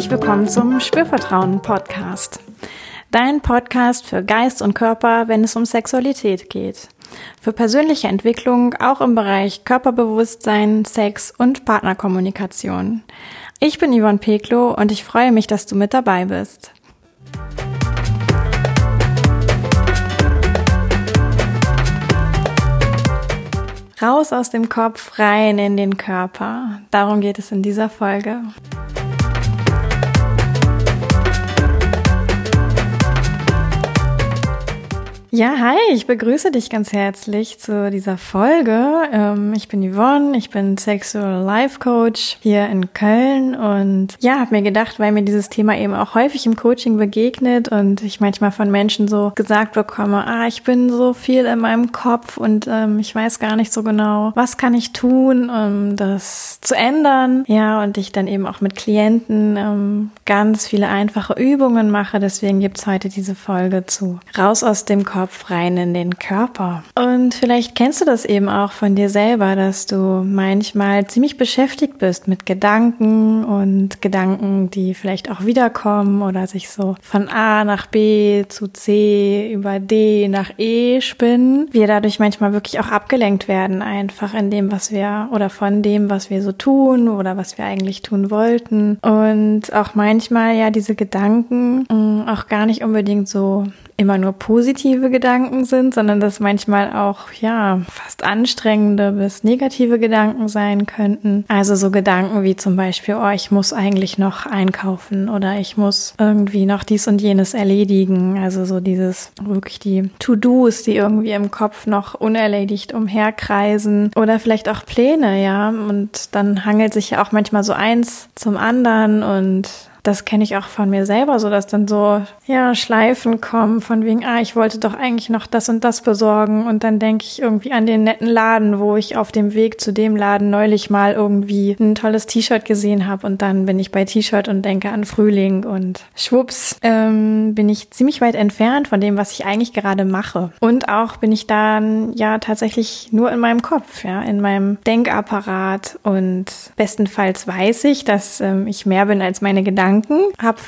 herzlich willkommen zum Spürvertrauen Podcast. Dein Podcast für Geist und Körper, wenn es um Sexualität geht. Für persönliche Entwicklung auch im Bereich Körperbewusstsein, Sex und Partnerkommunikation. Ich bin Yvonne Peklo und ich freue mich, dass du mit dabei bist. Raus aus dem Kopf, rein in den Körper. Darum geht es in dieser Folge. Ja, hi, ich begrüße dich ganz herzlich zu dieser Folge. Ähm, ich bin Yvonne, ich bin Sexual Life Coach hier in Köln und ja, habe mir gedacht, weil mir dieses Thema eben auch häufig im Coaching begegnet und ich manchmal von Menschen so gesagt bekomme, ah, ich bin so viel in meinem Kopf und ähm, ich weiß gar nicht so genau, was kann ich tun, um das zu ändern. Ja, und ich dann eben auch mit Klienten ähm, ganz viele einfache Übungen mache. Deswegen gibt's heute diese Folge zu Raus aus dem Kopf Kopf rein in den Körper. Und vielleicht kennst du das eben auch von dir selber, dass du manchmal ziemlich beschäftigt bist mit Gedanken und Gedanken, die vielleicht auch wiederkommen oder sich so von A nach B zu C über D nach E spinnen. Wir dadurch manchmal wirklich auch abgelenkt werden, einfach in dem, was wir oder von dem, was wir so tun oder was wir eigentlich tun wollten. Und auch manchmal ja diese Gedanken mm, auch gar nicht unbedingt so immer nur positive Gedanken sind, sondern dass manchmal auch, ja, fast anstrengende bis negative Gedanken sein könnten. Also so Gedanken wie zum Beispiel, oh, ich muss eigentlich noch einkaufen oder ich muss irgendwie noch dies und jenes erledigen. Also so dieses, wirklich die To-Dos, die irgendwie im Kopf noch unerledigt umherkreisen oder vielleicht auch Pläne, ja. Und dann hangelt sich ja auch manchmal so eins zum anderen und das kenne ich auch von mir selber, so dass dann so, ja, Schleifen kommen von wegen, ah, ich wollte doch eigentlich noch das und das besorgen. Und dann denke ich irgendwie an den netten Laden, wo ich auf dem Weg zu dem Laden neulich mal irgendwie ein tolles T-Shirt gesehen habe. Und dann bin ich bei T-Shirt und denke an Frühling und schwupps, ähm, bin ich ziemlich weit entfernt von dem, was ich eigentlich gerade mache. Und auch bin ich dann ja tatsächlich nur in meinem Kopf, ja, in meinem Denkapparat. Und bestenfalls weiß ich, dass ähm, ich mehr bin als meine Gedanken Gedanken, habe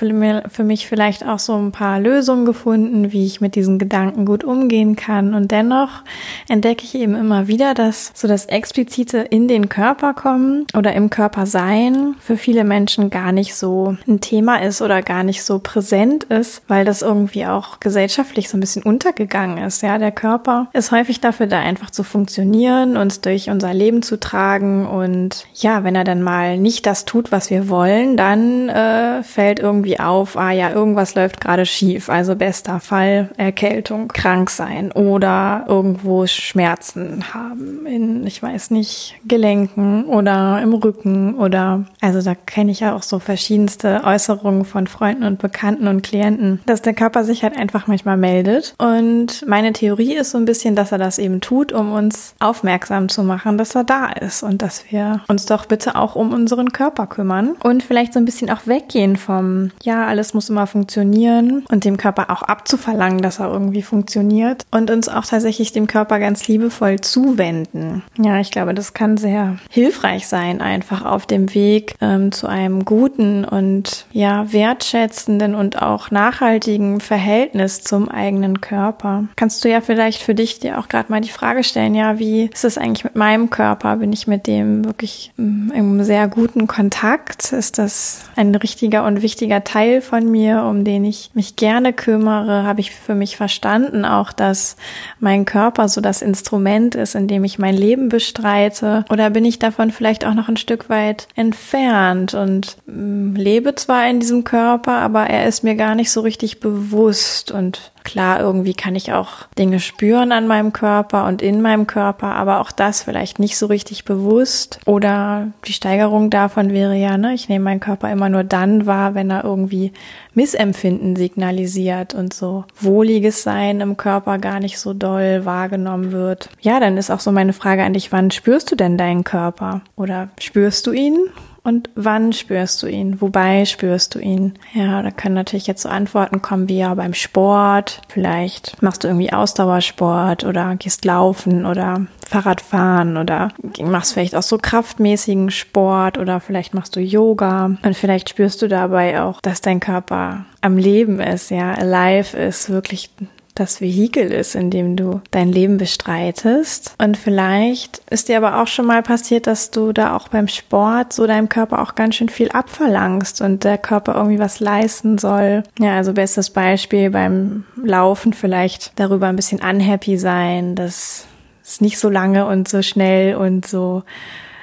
für, mich vielleicht auch so ein paar Lösungen gefunden, wie ich mit diesen Gedanken gut umgehen kann. Und dennoch entdecke ich eben immer wieder, dass so das Explizite in den Körper kommen oder im Körper sein für viele Menschen gar nicht so ein Thema ist oder gar nicht so präsent ist, weil das irgendwie auch gesellschaftlich so ein bisschen untergegangen ist. Ja, der Körper ist häufig dafür da, einfach zu funktionieren, uns durch unser Leben zu tragen und ja, wenn er dann mal nicht das tut, was wir wollen, dann äh, fällt irgendwie auf, ah ja, irgendwas läuft gerade schief. Also bester Fall Erkältung, krank sein oder irgendwo Schmerzen haben in, ich weiß nicht, Gelenken oder im Rücken oder, also da kenne ich ja auch so verschiedenste Äußerungen von Freunden und Bekannten und Klienten, dass der Körper sich halt einfach manchmal meldet. Und meine Theorie ist so ein bisschen, dass er das eben tut, um uns aufmerksam zu machen, dass er da ist und dass wir uns doch bitte auch um unseren Körper kümmern und vielleicht so ein bisschen auch weggehen weggehen vom, ja, alles muss immer funktionieren und dem Körper auch abzuverlangen, dass er irgendwie funktioniert und uns auch tatsächlich dem Körper ganz liebevoll zuwenden. Ja, ich glaube, das kann sehr hilfreich sein, einfach auf dem Weg ähm, zu einem guten und ja, wertschätzenden und auch nachhaltigen Verhältnis zum eigenen Körper. Kannst du ja vielleicht für dich dir auch gerade mal die Frage stellen, ja, wie ist es eigentlich mit meinem Körper? Bin ich mit dem wirklich mm, im sehr guten Kontakt? Ist das ein richtiger wichtiger und wichtiger Teil von mir, um den ich mich gerne kümmere, habe ich für mich verstanden, auch dass mein Körper so das Instrument ist, in dem ich mein Leben bestreite. Oder bin ich davon vielleicht auch noch ein Stück weit entfernt und mm, lebe zwar in diesem Körper, aber er ist mir gar nicht so richtig bewusst und Klar, irgendwie kann ich auch Dinge spüren an meinem Körper und in meinem Körper, aber auch das vielleicht nicht so richtig bewusst. Oder die Steigerung davon wäre ja, ne, ich nehme meinen Körper immer nur dann wahr, wenn er irgendwie Missempfinden signalisiert und so wohliges Sein im Körper gar nicht so doll wahrgenommen wird. Ja, dann ist auch so meine Frage an dich, wann spürst du denn deinen Körper? Oder spürst du ihn? Und wann spürst du ihn? Wobei spürst du ihn? Ja, da können natürlich jetzt so Antworten kommen wie ja beim Sport. Vielleicht machst du irgendwie Ausdauersport oder gehst laufen oder Fahrradfahren oder machst vielleicht auch so kraftmäßigen Sport oder vielleicht machst du Yoga und vielleicht spürst du dabei auch, dass dein Körper am Leben ist, ja, alive ist, wirklich das Vehikel ist, in dem du dein Leben bestreitest. Und vielleicht ist dir aber auch schon mal passiert, dass du da auch beim Sport so deinem Körper auch ganz schön viel abverlangst und der Körper irgendwie was leisten soll. Ja, also bestes Beispiel beim Laufen vielleicht darüber ein bisschen unhappy sein, dass es nicht so lange und so schnell und so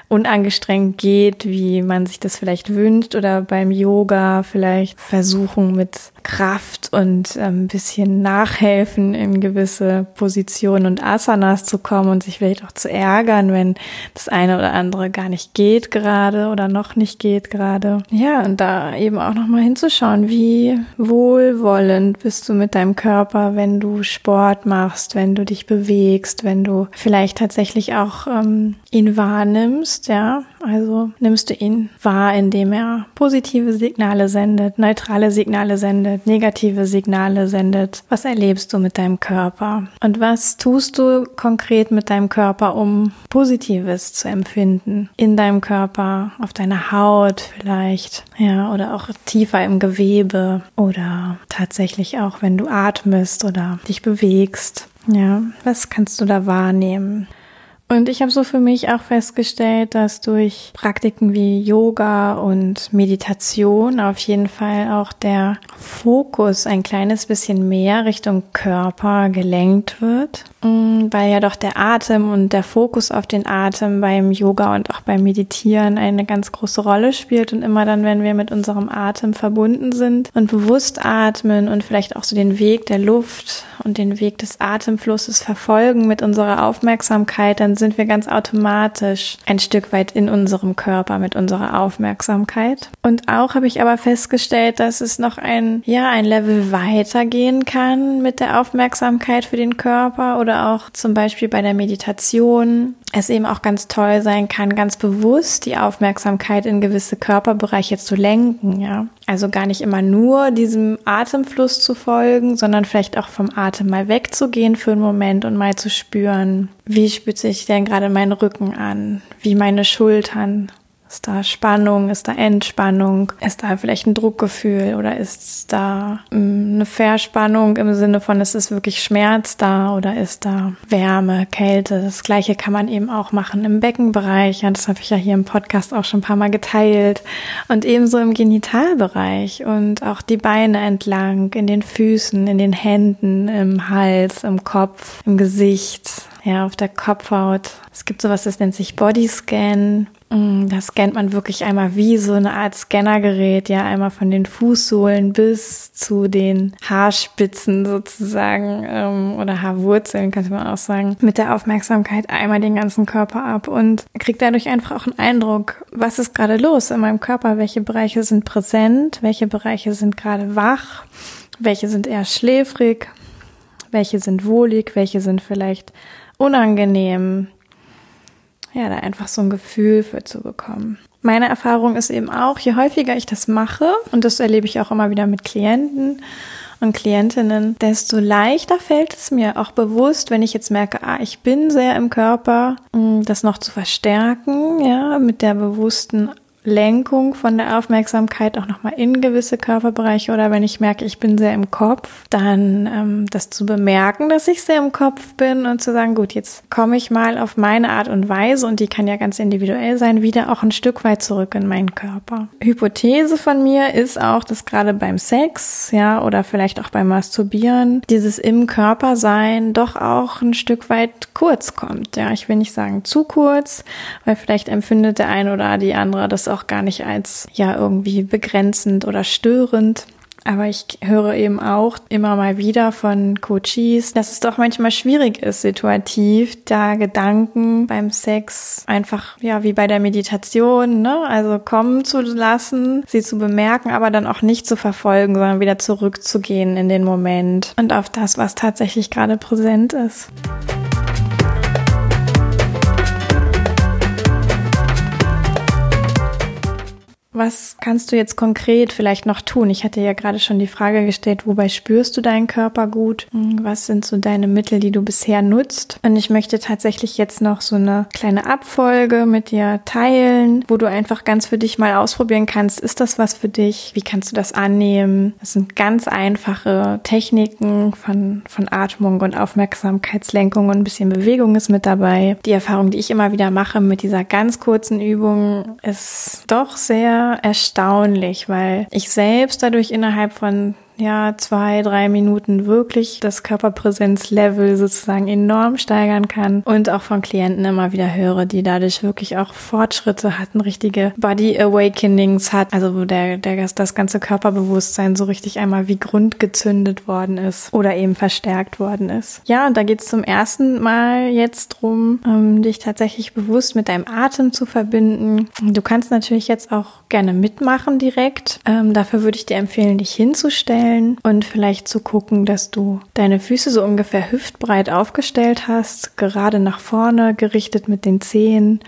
unangestrengt geht, wie man sich das vielleicht wünscht oder beim Yoga vielleicht versuchen mit Kraft und ähm, ein bisschen nachhelfen in gewisse Positionen und Asanas zu kommen und sich vielleicht auch zu ärgern, wenn das eine oder andere gar nicht geht gerade oder noch nicht geht gerade. Ja, und da eben auch nochmal hinzuschauen, wie wohlwollend bist du mit deinem Körper, wenn du Sport machst, wenn du dich bewegst, wenn du vielleicht tatsächlich auch ähm, ihn wahrnimmst, ja. Also nimmst du ihn wahr, indem er positive Signale sendet, neutrale Signale sendet, negative Signale sendet. Was erlebst du mit deinem Körper? Und was tust du konkret mit deinem Körper, um Positives zu empfinden? In deinem Körper, auf deiner Haut vielleicht, ja, oder auch tiefer im Gewebe oder tatsächlich auch, wenn du atmest oder dich bewegst. Ja, was kannst du da wahrnehmen? Und ich habe so für mich auch festgestellt, dass durch Praktiken wie Yoga und Meditation auf jeden Fall auch der Fokus ein kleines bisschen mehr Richtung Körper gelenkt wird, mm, weil ja doch der Atem und der Fokus auf den Atem beim Yoga und auch beim Meditieren eine ganz große Rolle spielt. Und immer dann, wenn wir mit unserem Atem verbunden sind und bewusst atmen und vielleicht auch so den Weg der Luft und den Weg des Atemflusses verfolgen mit unserer Aufmerksamkeit, dann sind wir ganz automatisch ein Stück weit in unserem Körper mit unserer Aufmerksamkeit. Und auch habe ich aber festgestellt, dass es noch ein, ja, ein Level weiter gehen kann mit der Aufmerksamkeit für den Körper oder auch zum Beispiel bei der Meditation es eben auch ganz toll sein kann, ganz bewusst die Aufmerksamkeit in gewisse Körperbereiche zu lenken, ja. Also gar nicht immer nur diesem Atemfluss zu folgen, sondern vielleicht auch vom Atem mal wegzugehen für einen Moment und mal zu spüren, wie spürt sich denn gerade mein Rücken an, wie meine Schultern, ist da Spannung? Ist da Entspannung? Ist da vielleicht ein Druckgefühl oder ist da mm, eine Verspannung im Sinne von, ist es wirklich Schmerz da oder ist da Wärme, Kälte? Das gleiche kann man eben auch machen im Beckenbereich. Ja, das habe ich ja hier im Podcast auch schon ein paar Mal geteilt. Und ebenso im Genitalbereich und auch die Beine entlang, in den Füßen, in den Händen, im Hals, im Kopf, im Gesicht, ja, auf der Kopfhaut. Es gibt sowas, das nennt sich Bodyscan. Mm, da scannt man wirklich einmal wie so eine Art Scannergerät, ja, einmal von den Fußsohlen bis zu den Haarspitzen sozusagen ähm, oder Haarwurzeln, könnte man auch sagen, mit der Aufmerksamkeit einmal den ganzen Körper ab und kriegt dadurch einfach auch einen Eindruck, was ist gerade los in meinem Körper, welche Bereiche sind präsent, welche Bereiche sind gerade wach, welche sind eher schläfrig, welche sind wohlig, welche sind vielleicht unangenehm, ja, da einfach so ein Gefühl für zu bekommen. Meine Erfahrung ist eben auch, je häufiger ich das mache, und das erlebe ich auch immer wieder mit Klienten und Klientinnen, desto leichter fällt es mir auch bewusst, wenn ich jetzt merke, ah, ich bin sehr im Körper, mm, das noch zu verstärken, ja, mit der bewussten Lenkung von der Aufmerksamkeit auch nochmal in gewisse Körperbereiche oder wenn ich merke, ich bin sehr im Kopf, dann ähm, das zu bemerken, dass ich sehr im Kopf bin und zu sagen, gut, jetzt komme ich mal auf meine Art und Weise und die kann ja ganz individuell sein, wieder auch ein Stück weit zurück in meinen Körper. Hypothese von mir ist auch, dass gerade beim Sex, ja, oder vielleicht auch beim Masturbieren, dieses im Körper sein doch auch ein Stück weit kurz kommt. Ja, ich will nicht sagen zu kurz, weil vielleicht empfindet der eine oder die andere das auch gar nicht als ja irgendwie begrenzend oder störend. Aber ich höre eben auch immer mal wieder von Coaches, dass es doch manchmal schwierig ist, situativ da Gedanken beim Sex einfach, ja, wie bei der Meditation, ne, also kommen zu lassen, sie zu bemerken, aber dann auch nicht zu verfolgen, sondern wieder zurückzugehen in den Moment und auf das, was tatsächlich gerade präsent ist. Was kannst du jetzt konkret vielleicht noch tun? Ich hatte ja gerade schon die Frage gestellt, wobei spürst du deinen Körper gut? Hm, was sind so deine Mittel, die du bisher nutzt? Und ich möchte tatsächlich jetzt noch so eine kleine Abfolge mit dir teilen, wo du einfach ganz für dich mal ausprobieren kannst, ist das was für dich? Wie kannst du das annehmen? Das sind ganz einfache Techniken von, von Atmung und Aufmerksamkeitslenkung und ein bisschen Bewegung ist mit dabei. Die Erfahrung, die ich immer wieder mache mit dieser ganz kurzen Übung, ist doch sehr erstaunlich, weil ich selbst dadurch innerhalb von ja, zwei, drei Minuten wirklich das Körperpräsenzlevel sozusagen enorm steigern kann und auch von Klienten immer wieder höre, die dadurch wirklich auch Fortschritte hatten, richtige Body Awakenings hat, also wo der, der, das ganze Körperbewusstsein so richtig einmal wie grundgezündet worden ist oder eben verstärkt worden ist. Ja, und da geht es zum ersten Mal jetzt drum, ähm, dich tatsächlich bewusst mit deinem Atem zu verbinden. Du kannst natürlich jetzt auch gerne mitmachen direkt. Ähm, dafür würde ich dir empfehlen, dich hinzustellen hinstellen und vielleicht zu gucken, dass du deine Füße so ungefähr hüftbreit aufgestellt hast, gerade nach vorne gerichtet mit den Zehen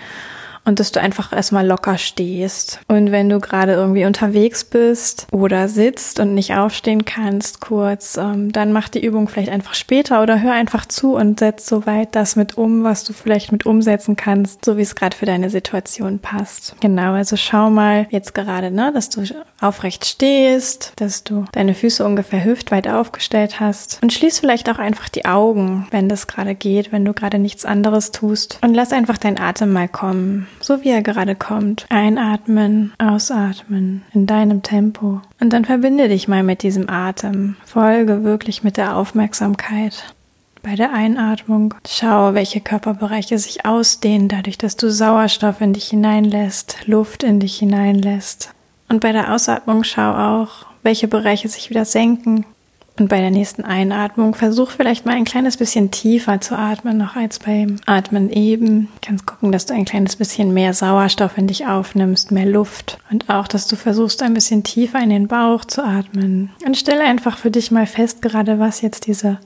und dass du einfach erstmal locker stehst. Und wenn du gerade irgendwie unterwegs bist oder sitzt und nicht aufstehen kannst kurz, ähm, dann mach die Übung vielleicht einfach später oder hör einfach zu und setz soweit das mit um, was du vielleicht mit umsetzen kannst, so wie es gerade für deine Situation passt. Genau, also schau mal jetzt gerade, ne, dass du aufrecht stehst, dass du deine Füße ungefähr hüftweit aufgestellt hast und schließ vielleicht auch einfach die Augen, wenn das gerade geht, wenn du gerade nichts anderes tust und lass einfach deinen Atem mal kommen so wie er gerade kommt. Einatmen, ausatmen in deinem Tempo. Und dann verbinde dich mal mit diesem Atem. Folge wirklich mit der Aufmerksamkeit. Bei der Einatmung schau, welche Körperbereiche sich ausdehnen, dadurch, dass du Sauerstoff in dich hineinlässt, Luft in dich hineinlässt. Und bei der Ausatmung schau auch, welche Bereiche sich wieder senken, und bei der nächsten Einatmung versuch vielleicht mal ein kleines bisschen tiefer zu atmen, noch als beim Atmen eben. Du kannst gucken, dass du ein kleines bisschen mehr Sauerstoff in dich aufnimmst, mehr Luft. Und auch, dass du versuchst, ein bisschen tiefer in den Bauch zu atmen. Und stelle einfach für dich mal fest, gerade was jetzt diese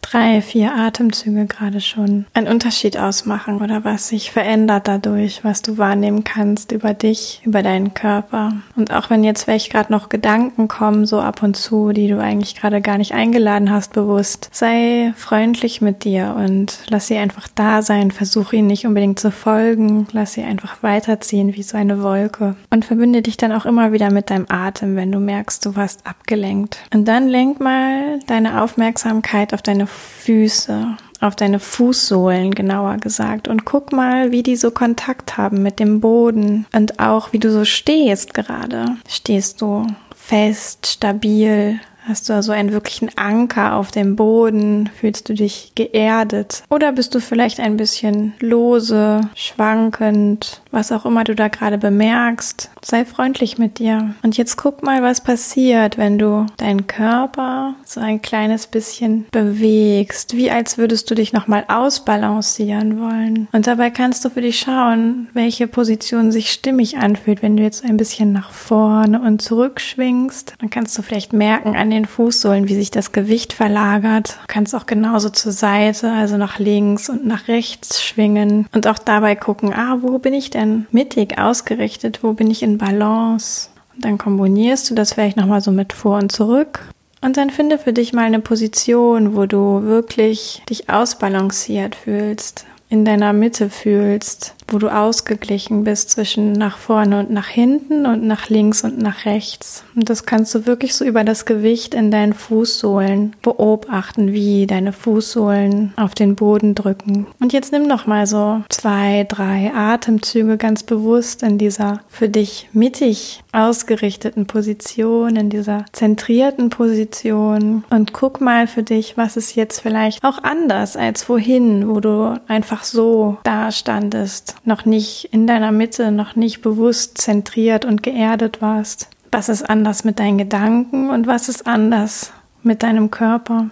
drei, vier Atemzüge gerade schon einen Unterschied ausmachen oder was sich verändert dadurch, was du wahrnehmen kannst über dich, über deinen Körper. Und auch wenn jetzt vielleicht gerade noch Gedanken kommen, so ab und zu, die du eigentlich gerade gar nicht eingeladen hast, bewusst, sei freundlich mit dir und lass sie einfach da sein. Versuch ihnen nicht unbedingt zu folgen. Lass sie einfach weiterziehen wie so eine Wolke. Und verbinde dich dann auch immer wieder mit deinem Atem, wenn du merkst, du warst abgelenkt. Und dann lenk mal deine Aufmerksamkeit auf deine Füße, auf deine Fußsohlen genauer gesagt und guck mal, wie die so Kontakt haben mit dem Boden und auch wie du so stehst gerade. Stehst du fest, stabil, Hast du also einen wirklichen Anker auf dem Boden? Fühlst du dich geerdet? Oder bist du vielleicht ein bisschen lose, schwankend, was auch immer du da gerade bemerkst? Sei freundlich mit dir. Und jetzt guck mal, was passiert, wenn du deinen Körper so ein kleines bisschen bewegst, wie als würdest du dich nochmal ausbalancieren wollen. Und dabei kannst du für dich schauen, welche Position sich stimmig anfühlt, wenn du jetzt ein bisschen nach vorne und zurück schwingst. Dann kannst du vielleicht merken an den Fußsohlen, wie sich das Gewicht verlagert. Du kannst auch genauso zur Seite, also nach links und nach rechts schwingen und auch dabei gucken, ah, wo bin ich denn mittig ausgerichtet? Wo bin ich in Balance? Und dann kombinierst du das vielleicht nochmal so mit vor und zurück. Und dann finde für dich mal eine Position, wo du wirklich dich ausbalanciert fühlst, in deiner Mitte fühlst, wo du ausgeglichen bist zwischen nach vorne und nach hinten und nach links und nach rechts. Und das kannst du wirklich so über das Gewicht in deinen Fußsohlen beobachten, wie deine Fußsohlen auf den Boden drücken. Und jetzt nimm noch mal so zwei, drei Atemzüge ganz bewusst in dieser für dich mittig ausgerichteten Position, in dieser zentrierten Position und guck mal für dich, was ist jetzt vielleicht auch anders als vorhin, wo du einfach so da standest noch nicht in deiner Mitte, noch nicht bewusst zentriert und geerdet warst. Was ist anders mit deinen Gedanken und was ist anders mit deinem Körper?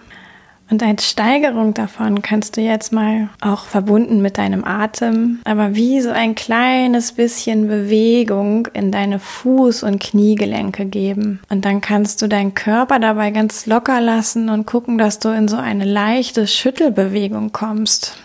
Und als Steigerung davon kannst du jetzt mal auch verbunden mit deinem Atem, aber wie so ein kleines bisschen Bewegung in deine Fuß- und Kniegelenke geben. Und dann kannst du deinen Körper dabei ganz locker lassen und gucken, dass du in so eine leichte Schüttelbewegung kommst.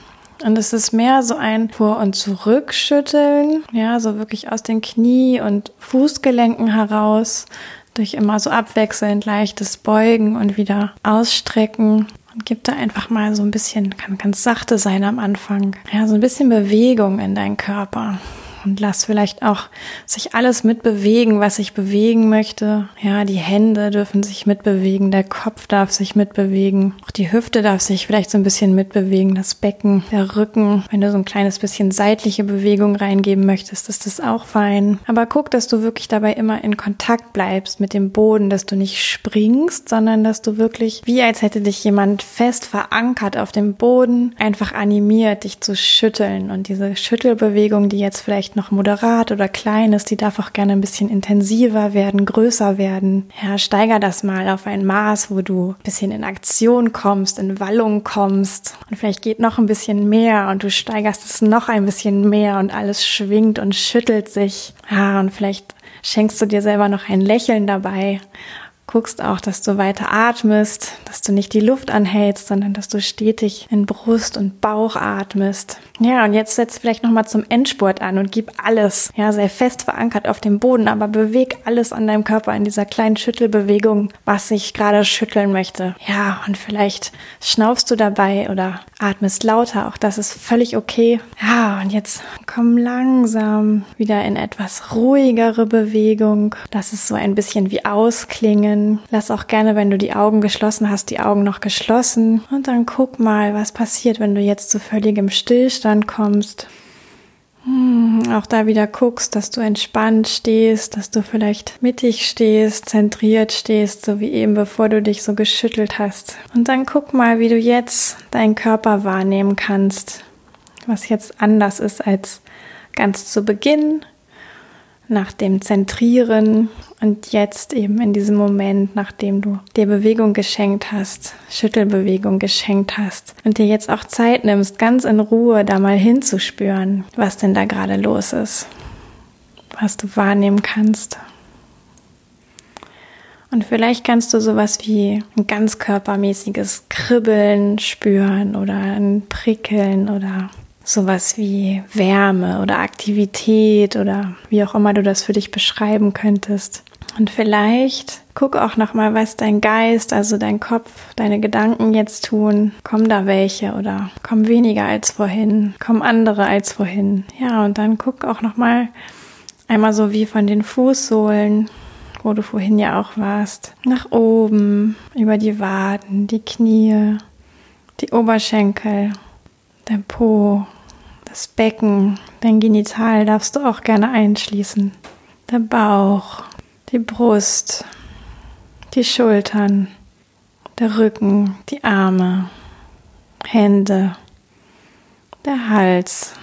Und es ist mehr so ein Vor- und Zurückschütteln, ja, so wirklich aus den Knie- und Fußgelenken heraus, durch immer so abwechselnd leichtes Beugen und wieder Ausstrecken. Und gib da einfach mal so ein bisschen, kann ganz sachte sein am Anfang, ja, so ein bisschen Bewegung in deinen Körper und lass vielleicht auch sich alles mitbewegen, was ich bewegen möchte. Ja, die Hände dürfen sich mitbewegen, der Kopf darf sich mitbewegen, auch die Hüfte darf sich vielleicht so ein bisschen mitbewegen, das Becken, der Rücken. Wenn du so ein kleines bisschen seitliche Bewegung reingeben möchtest, ist das auch fein. Aber guck, dass du wirklich dabei immer in Kontakt bleibst mit dem Boden, dass du nicht springst, sondern dass du wirklich, wie als hätte dich jemand fest verankert auf dem Boden, einfach animiert, dich zu schütteln. Und diese Schüttelbewegung, die jetzt vielleicht vielleicht noch moderat oder klein ist, die darf auch gerne ein bisschen intensiver werden, größer werden. Ja, steiger das mal auf ein Maß, wo du ein bisschen in Aktion kommst, in Wallung kommst und vielleicht geht noch ein bisschen mehr und du steigerst es noch ein bisschen mehr und alles schwingt und schüttelt sich. Ja, und vielleicht schenkst du dir selber noch ein Lächeln dabei guckst auch, dass du weiter atmest, dass du nicht die Luft anhältst, sondern dass du stetig in Brust und Bauch atmest. Ja, und jetzt setz vielleicht nochmal zum Endspurt an und gib alles. Ja, sei fest verankert auf dem Boden, aber beweg alles an deinem Körper in dieser kleinen Schüttelbewegung, was ich gerade schütteln möchte. Ja, und vielleicht schnaufst du dabei oder atmest lauter. Auch das ist völlig okay. Ja, und jetzt komm langsam wieder in etwas ruhigere Bewegung. Das ist so ein bisschen wie ausklingen Lass auch gerne, wenn du die Augen geschlossen hast, die Augen noch geschlossen. Und dann guck mal, was passiert, wenn du jetzt zu völligem Stillstand kommst. Hm, auch da wieder guckst, dass du entspannt stehst, dass du vielleicht mittig stehst, zentriert stehst, so wie eben bevor du dich so geschüttelt hast. Und dann guck mal, wie du jetzt deinen Körper wahrnehmen kannst, was jetzt anders ist als ganz zu Beginn nach dem Zentrieren und jetzt eben in diesem Moment, nachdem du dir Bewegung geschenkt hast, Schüttelbewegung geschenkt hast und dir jetzt auch Zeit nimmst, ganz in Ruhe da mal hinzuspüren, was denn da gerade los ist, was du wahrnehmen kannst. Und vielleicht kannst du sowas wie ein ganz körpermäßiges Kribbeln spüren oder ein Prickeln oder sowas wie Wärme oder Aktivität oder wie auch immer du das für dich beschreiben könntest. Und vielleicht guck auch noch mal, was dein Geist, also dein Kopf, deine Gedanken jetzt tun. Kommen da welche oder kommen weniger als vorhin? Kommen andere als vorhin? Ja, und dann guck auch noch mal einmal so wie von den Fußsohlen, wo du vorhin ja auch warst, nach oben, über die Waden, die Knie, die Oberschenkel, dein Po, das Becken, dein Genital darfst du auch gerne einschließen. Der Bauch, die Brust, die Schultern, der Rücken, die Arme, Hände, der Hals,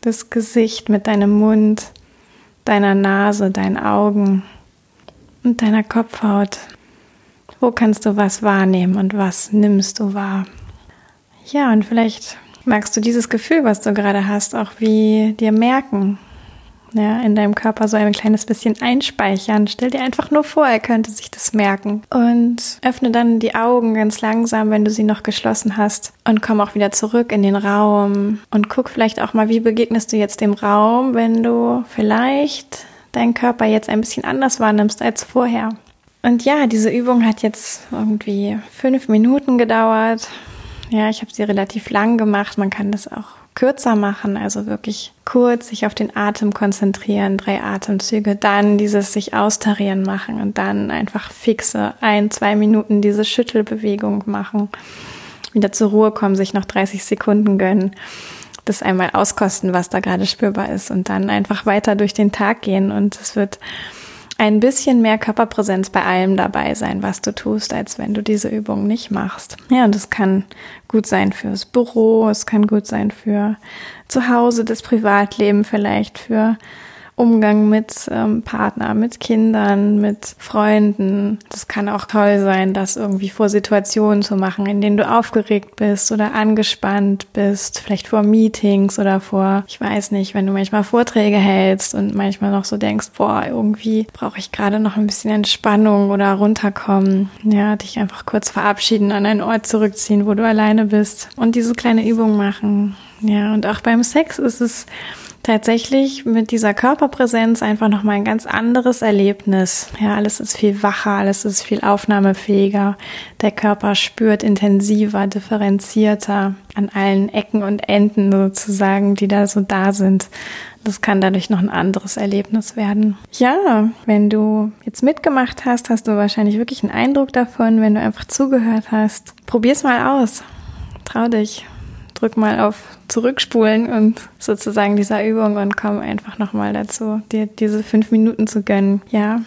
das Gesicht mit deinem Mund, deiner Nase, deinen Augen und deiner Kopfhaut. Wo kannst du was wahrnehmen und was nimmst du wahr? Ja, und vielleicht magst du dieses Gefühl, was du gerade hast, auch wie dir merken. Ja, in deinem Körper so ein kleines bisschen einspeichern. Stell dir einfach nur vor, er könnte sich das merken. Und öffne dann die Augen ganz langsam, wenn du sie noch geschlossen hast. Und komm auch wieder zurück in den Raum. Und guck vielleicht auch mal, wie begegnest du jetzt dem Raum, wenn du vielleicht deinen Körper jetzt ein bisschen anders wahrnimmst als vorher. Und ja, diese Übung hat jetzt irgendwie fünf Minuten gedauert. Ja, ich habe sie relativ lang gemacht. Man kann das auch kürzer machen, also wirklich kurz sich auf den Atem konzentrieren, drei Atemzüge, dann dieses sich austarieren machen und dann einfach fixe ein, zwei Minuten diese Schüttelbewegung machen. Wieder zur Ruhe kommen, sich noch 30 Sekunden gönnen, das einmal auskosten, was da gerade spürbar ist und dann einfach weiter durch den Tag gehen und es wird ein bisschen mehr Körperpräsenz bei allem dabei sein, was du tust, als wenn du diese Übung nicht machst. Ja, und das kann gut sein fürs Büro, es kann gut sein für zu Hause, das Privatleben vielleicht, für Umgang mit ähm, Partner, mit Kindern, mit Freunden. Das kann auch toll sein, das irgendwie vor Situationen zu machen, in denen du aufgeregt bist oder angespannt bist, vielleicht vor Meetings oder vor, ich weiß nicht, wenn du manchmal Vorträge hältst und manchmal noch so denkst, boah, irgendwie brauche ich gerade noch ein bisschen Entspannung oder runterkommen. Ja, dich einfach kurz verabschieden, an einen Ort zurückziehen, wo du alleine bist und diese kleine Übung machen. Ja, und auch beim Sex ist es tatsächlich mit dieser Körperpräsenz einfach nochmal ein ganz anderes Erlebnis. Ja, alles ist viel wacher, alles ist viel aufnahmefähiger. Der Körper spürt intensiver, differenzierter an allen Ecken und Enden sozusagen, die da so da sind. Das kann dadurch noch ein anderes Erlebnis werden. Ja, wenn du jetzt mitgemacht hast, hast du wahrscheinlich wirklich einen Eindruck davon, wenn du einfach zugehört hast. Probier's mal aus. Trau dich drück mal auf Zurückspulen und sozusagen dieser Übung und komm einfach nochmal dazu, dir diese fünf Minuten zu gönnen. Ja.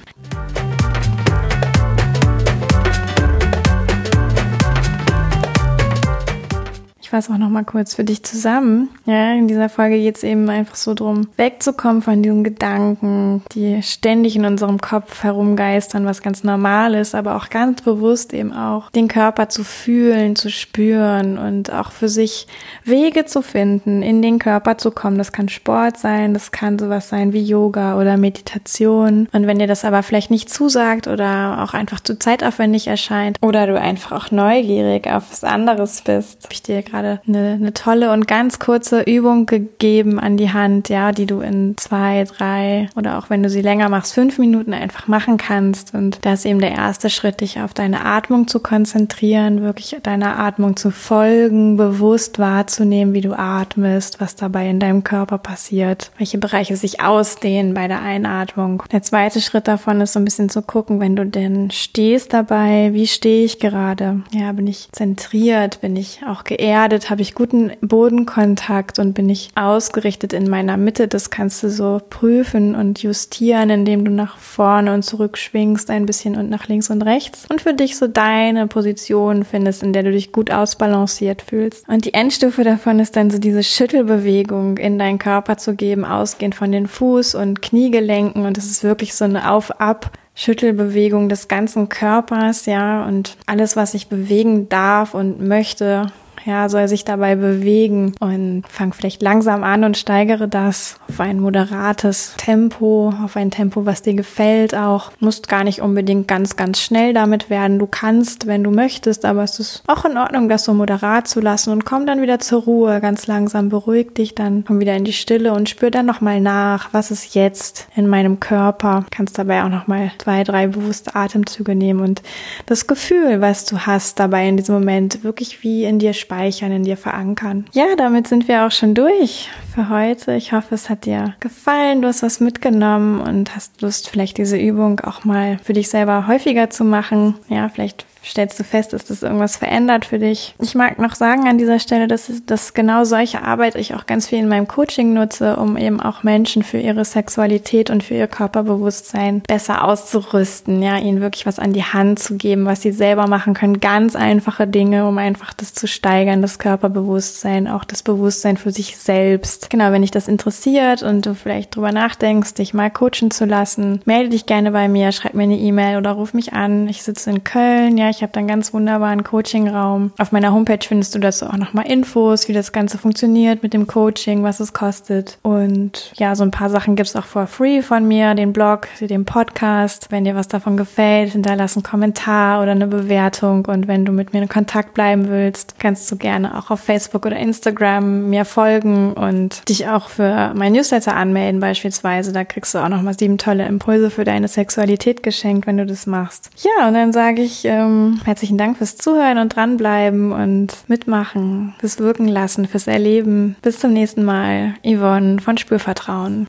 Fasse auch noch mal kurz für dich zusammen. Ja, in dieser Folge geht es eben einfach so drum, wegzukommen von diesen Gedanken, die ständig in unserem Kopf herumgeistern, was ganz normal ist, aber auch ganz bewusst eben auch den Körper zu fühlen, zu spüren und auch für sich Wege zu finden, in den Körper zu kommen. Das kann Sport sein, das kann sowas sein wie Yoga oder Meditation. Und wenn dir das aber vielleicht nicht zusagt oder auch einfach zu zeitaufwendig erscheint oder du einfach auch neugierig auf was anderes bist, habe ich dir gerade gerade eine, eine tolle und ganz kurze Übung gegeben an die Hand, ja, die du in zwei, drei oder auch wenn du sie länger machst, fünf Minuten einfach machen kannst. Und da ist eben der erste Schritt, dich auf deine Atmung zu konzentrieren, wirklich deiner Atmung zu folgen, bewusst wahrzunehmen, wie du atmest, was dabei in deinem Körper passiert, welche Bereiche sich ausdehnen bei der Einatmung. Der zweite Schritt davon ist so ein bisschen zu gucken, wenn du denn stehst dabei, wie stehe ich gerade? Ja, bin ich zentriert? Bin ich auch geerdet? Geerdet, habe ich guten Bodenkontakt und bin ich ausgerichtet in meiner Mitte. Das kannst du so prüfen und justieren, indem du nach vorne und zurück schwingst ein bisschen und nach links und rechts und für dich so deine Position findest, in der du dich gut ausbalanciert fühlst. Und die Endstufe davon ist dann so diese Schüttelbewegung in deinen Körper zu geben, ausgehend von den Fuß- und Kniegelenken und es ist wirklich so eine Auf-Ab- Schüttelbewegung des ganzen Körpers, ja, und alles, was sich bewegen darf und möchte, ja, soll sich dabei bewegen und fang vielleicht langsam an und steigere das auf ein moderates Tempo, auf ein Tempo, was dir gefällt auch. Musst gar nicht unbedingt ganz, ganz schnell damit werden. Du kannst, wenn du möchtest, aber es ist auch in Ordnung, das so moderat zu lassen und komm dann wieder zur Ruhe, ganz langsam, beruhig dich dann, komm wieder in die Stille und spür dann nochmal nach, was ist jetzt in meinem Körper. Kannst dabei auch nochmal zwei, drei bewusste Atemzüge nehmen und das Gefühl, was du hast dabei in diesem Moment, wirklich wie in dir speichern speichern, in dir verankern. Ja, damit sind wir auch schon durch für heute. Ich hoffe, es hat dir gefallen, du hast was mitgenommen und hast Lust, vielleicht diese Übung auch mal für dich selber häufiger zu machen. Ja, vielleicht stellst du fest, dass das irgendwas verändert für dich. Ich mag noch sagen an dieser Stelle, dass, dass genau solche Arbeit ich auch ganz viel in meinem Coaching nutze, um eben auch Menschen für ihre Sexualität und für ihr Körperbewusstsein besser auszurüsten, ja, ihnen wirklich was an die Hand zu geben, was sie selber machen können. Ganz einfache Dinge, um einfach das zu steigern, das Körperbewusstsein, auch das Bewusstsein für sich selbst. Genau, wenn dich das interessiert und du vielleicht drüber nachdenkst, dich mal coachen zu lassen, melde dich gerne bei mir, schreib mir eine E-Mail oder ruf mich an. Ich sitze in Köln, ja, ich habe da einen ganz wunderbaren Coachingraum. Auf meiner Homepage findest du dazu auch nochmal Infos, wie das Ganze funktioniert mit dem Coaching, was es kostet. Und ja, so ein paar Sachen gibt's auch for free von mir, den Blog, den Podcast. Wenn dir was davon gefällt, hinterlass einen Kommentar oder eine Bewertung. Und wenn du mit mir in Kontakt bleiben willst, kannst du gerne auch auf Facebook oder Instagram mir folgen und dich auch für mein Newsletter anmelden beispielsweise. Da kriegst du auch nochmal sieben tolle Impulse für deine Sexualität geschenkt, wenn du das machst. Ja, und dann sage ich, ähm, herzlichen Dank fürs Zuhören und dranbleiben und mitmachen, fürs Wirken lassen, fürs Erleben. Bis zum nächsten Mal. Yvonne von Spürvertrauen.